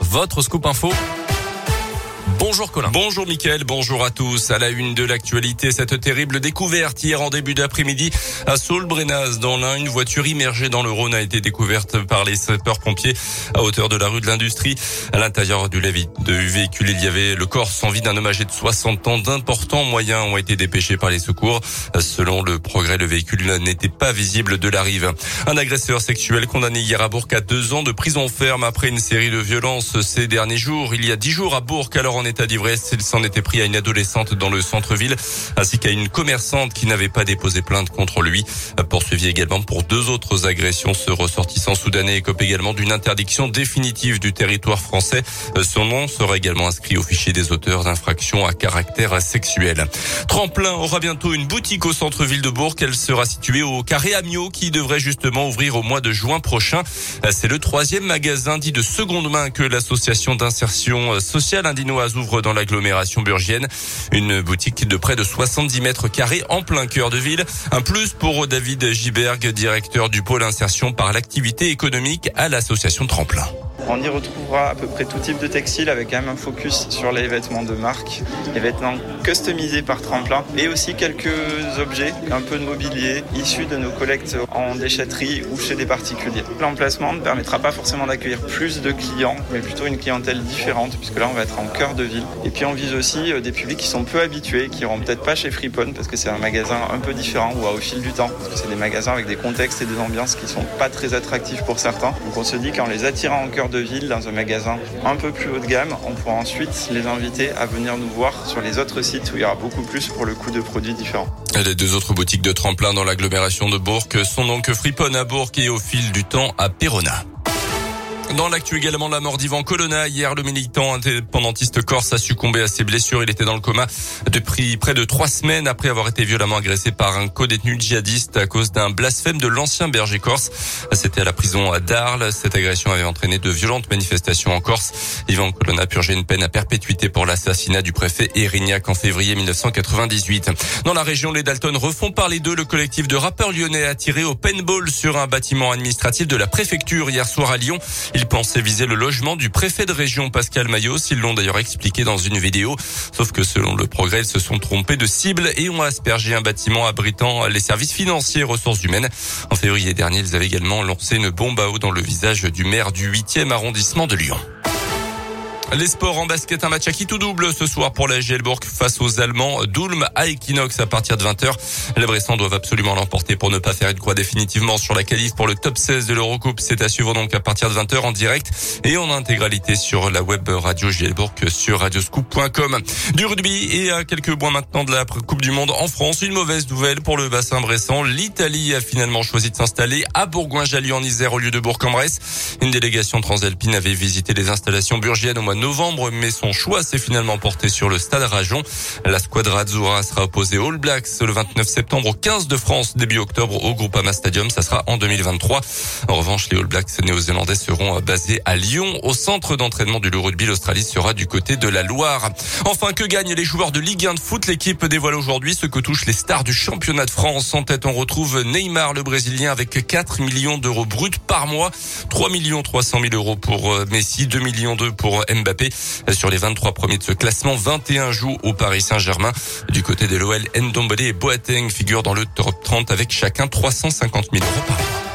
Votre scoop info. Bonjour Colin. Bonjour Mickaël, bonjour à tous. À la une de l'actualité, cette terrible découverte hier en début d'après-midi à Saul-Brenaz dans l'Ain. Une voiture immergée dans le Rhône a été découverte par les sapeurs-pompiers à hauteur de la rue de l'Industrie. À l'intérieur du véhicule, il y avait le corps sans vie d'un homme âgé de 60 ans. D'importants moyens ont été dépêchés par les secours. Selon le progrès, le véhicule n'était pas visible de la rive. Un agresseur sexuel condamné hier à Bourg à deux ans de prison ferme après une série de violences ces derniers jours. Il y a dix jours à Bourg, alors en état d'ivresse. Il s'en était pris à une adolescente dans le centre-ville, ainsi qu'à une commerçante qui n'avait pas déposé plainte contre lui. Poursuivi également pour deux autres agressions. Ce ressortissant soudanais écope également d'une interdiction définitive du territoire français. Son nom sera également inscrit au fichier des auteurs d'infractions à caractère sexuel. Tremplin aura bientôt une boutique au centre-ville de Bourg. Elle sera située au Carré Amiot qui devrait justement ouvrir au mois de juin prochain. C'est le troisième magasin dit de seconde main que l'association d'insertion sociale indinoise ouvre dans l'agglomération burgienne. Une boutique de près de 70 mètres carrés en plein cœur de ville. Un plus pour David Giberg, directeur du pôle insertion par l'activité économique à l'association Tremplin. On y retrouvera à peu près tout type de textile avec quand même un focus sur les vêtements de marque, les vêtements customisés par Tremplin et aussi quelques objets, un peu de mobilier issus de nos collectes en déchetterie ou chez des particuliers. L'emplacement ne permettra pas forcément d'accueillir plus de clients, mais plutôt une clientèle différente puisque là on va être en cœur de ville. Et puis on vise aussi euh, des publics qui sont peu habitués, qui iront peut-être pas chez Freepon parce que c'est un magasin un peu différent ou au fil du temps parce que c'est des magasins avec des contextes et des ambiances qui sont pas très attractifs pour certains. Donc on se dit qu'en les attirant en cœur de ville dans un magasin un peu plus haut de gamme, on pourra ensuite les inviter à venir nous voir sur les autres sites où il y aura beaucoup plus pour le coût de produits différents. Les deux autres boutiques de tremplin dans l'agglomération de Bourg sont donc Fripon à Bourg et au fil du temps à Perona. Dans l'actu également, la mort d'Ivan Colonna. Hier, le militant indépendantiste corse a succombé à ses blessures. Il était dans le coma depuis près de trois semaines après avoir été violemment agressé par un co-détenu djihadiste à cause d'un blasphème de l'ancien berger corse. C'était à la prison d'Arles. Cette agression avait entraîné de violentes manifestations en Corse. Ivan Colonna purgé une peine à perpétuité pour l'assassinat du préfet Erignac en février 1998. Dans la région, les Dalton refont parler d'eux. Le collectif de rappeurs lyonnais a tiré au paintball sur un bâtiment administratif de la préfecture hier soir à Lyon. Pensaient viser le logement du préfet de région Pascal Mayos. Ils l'ont d'ailleurs expliqué dans une vidéo. Sauf que selon le progrès, ils se sont trompés de cible et ont aspergé un bâtiment abritant les services financiers et ressources humaines. En février dernier, ils avaient également lancé une bombe à eau dans le visage du maire du 8e arrondissement de Lyon. Les sports en basket, un match à qui tout double ce soir pour la Gielbourg face aux Allemands. Doulm à Equinox à partir de 20h. Les Bressans doivent absolument l'emporter pour ne pas faire une croix définitivement sur la qualif pour le top 16 de l'Eurocoupe. C'est à suivre donc à partir de 20h en direct et en intégralité sur la web radio Gielbourg sur radioscoop.com. Du rugby et à quelques mois maintenant de la Coupe du Monde en France. Une mauvaise nouvelle pour le bassin bressan. L'Italie a finalement choisi de s'installer à Bourgoin-Jallieu en Isère au lieu de Bourg-en-Bresse. Une délégation transalpine avait visité les installations burgiennes au mois novembre, mais son choix s'est finalement porté sur le stade Rajon. La squadra Azzurra sera opposée All Blacks le 29 septembre au 15 de France, début octobre au Groupama Stadium. Ça sera en 2023. En revanche, les All Blacks néo-zélandais seront basés à Lyon, au centre d'entraînement du rugby. L'Australie sera du côté de la Loire. Enfin, que gagnent les joueurs de Ligue 1 de foot? L'équipe dévoile aujourd'hui ce que touchent les stars du championnat de France. En tête, on retrouve Neymar, le Brésilien, avec 4 millions d'euros bruts par mois. 3 millions 300 000 euros pour euh, Messi, 2 millions 2 pour Mbappé. Sur les 23 premiers de ce classement, 21 jouent au Paris Saint-Germain. Du côté de l'OL, Ndombele et Boateng figurent dans le top 30 avec chacun 350 000 euros par mois.